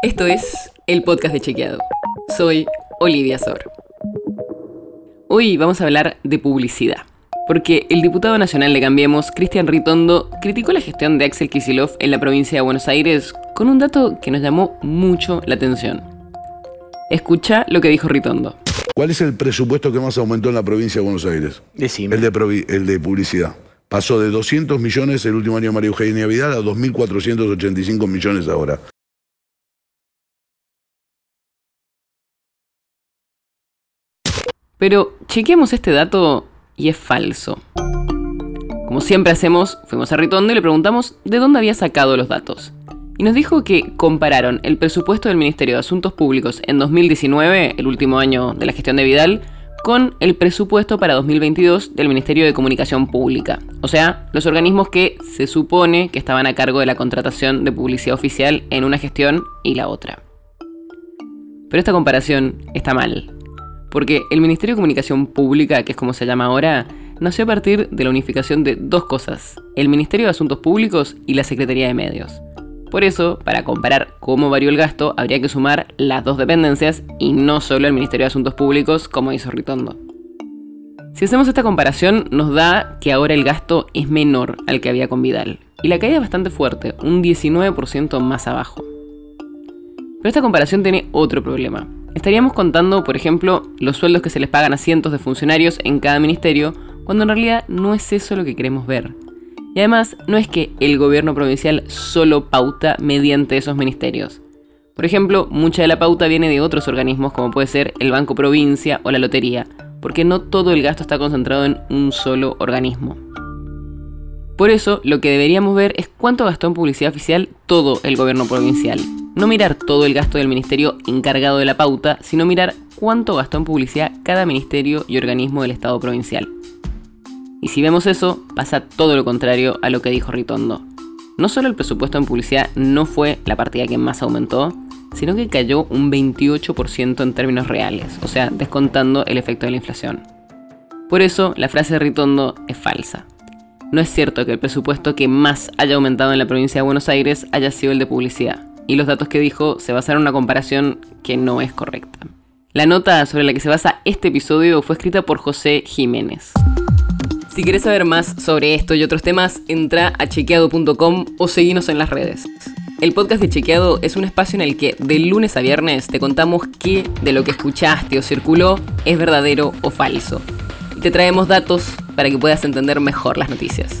Esto es el podcast de Chequeado. Soy Olivia Sor. Hoy vamos a hablar de publicidad, porque el diputado nacional de Cambiemos, Cristian Ritondo, criticó la gestión de Axel Kisilov en la provincia de Buenos Aires con un dato que nos llamó mucho la atención. Escucha lo que dijo Ritondo. ¿Cuál es el presupuesto que más aumentó en la provincia de Buenos Aires? Decime. El de, el de publicidad. Pasó de 200 millones el último año de María Eugenia Vidal a 2.485 millones ahora. Pero chequeamos este dato y es falso. Como siempre hacemos, fuimos a Ritondo y le preguntamos de dónde había sacado los datos. Y nos dijo que compararon el presupuesto del Ministerio de Asuntos Públicos en 2019, el último año de la gestión de Vidal, con el presupuesto para 2022 del Ministerio de Comunicación Pública. O sea, los organismos que se supone que estaban a cargo de la contratación de publicidad oficial en una gestión y la otra. Pero esta comparación está mal. Porque el Ministerio de Comunicación Pública, que es como se llama ahora, nació a partir de la unificación de dos cosas, el Ministerio de Asuntos Públicos y la Secretaría de Medios. Por eso, para comparar cómo varió el gasto, habría que sumar las dos dependencias y no solo el Ministerio de Asuntos Públicos, como hizo Ritondo. Si hacemos esta comparación, nos da que ahora el gasto es menor al que había con Vidal, y la caída es bastante fuerte, un 19% más abajo. Pero esta comparación tiene otro problema. Estaríamos contando, por ejemplo, los sueldos que se les pagan a cientos de funcionarios en cada ministerio, cuando en realidad no es eso lo que queremos ver. Y además, no es que el gobierno provincial solo pauta mediante esos ministerios. Por ejemplo, mucha de la pauta viene de otros organismos como puede ser el Banco Provincia o la Lotería, porque no todo el gasto está concentrado en un solo organismo. Por eso, lo que deberíamos ver es cuánto gastó en publicidad oficial todo el gobierno provincial. No mirar todo el gasto del ministerio encargado de la pauta, sino mirar cuánto gastó en publicidad cada ministerio y organismo del Estado provincial. Y si vemos eso, pasa todo lo contrario a lo que dijo Ritondo. No solo el presupuesto en publicidad no fue la partida que más aumentó, sino que cayó un 28% en términos reales, o sea, descontando el efecto de la inflación. Por eso, la frase de Ritondo es falsa. No es cierto que el presupuesto que más haya aumentado en la provincia de Buenos Aires haya sido el de publicidad, y los datos que dijo se basaron en una comparación que no es correcta. La nota sobre la que se basa este episodio fue escrita por José Jiménez. Si quieres saber más sobre esto y otros temas, entra a chequeado.com o seguinos en las redes. El podcast de Chequeado es un espacio en el que de lunes a viernes te contamos qué de lo que escuchaste o circuló es verdadero o falso. Y te traemos datos para que puedas entender mejor las noticias.